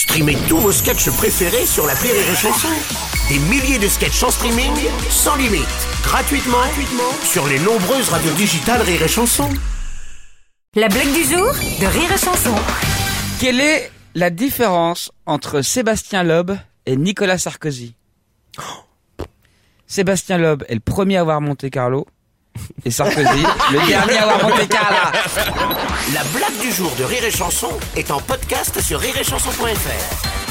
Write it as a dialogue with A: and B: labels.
A: Streamez tous vos sketchs préférés sur la Rire et Chanson. Des milliers de sketchs en streaming, sans limite, gratuitement, gratuitement sur les nombreuses radios digitales Rire et Chanson.
B: La blague du jour de Rire et Chanson.
C: Quelle est la différence entre Sébastien Loeb et Nicolas Sarkozy? Sébastien Loeb est le premier à avoir Monte Carlo et Sarkozy le dernier à avoir Carlo.
A: La blague du jour de Rire et Chanson est en podcast sur rireetchanson.fr.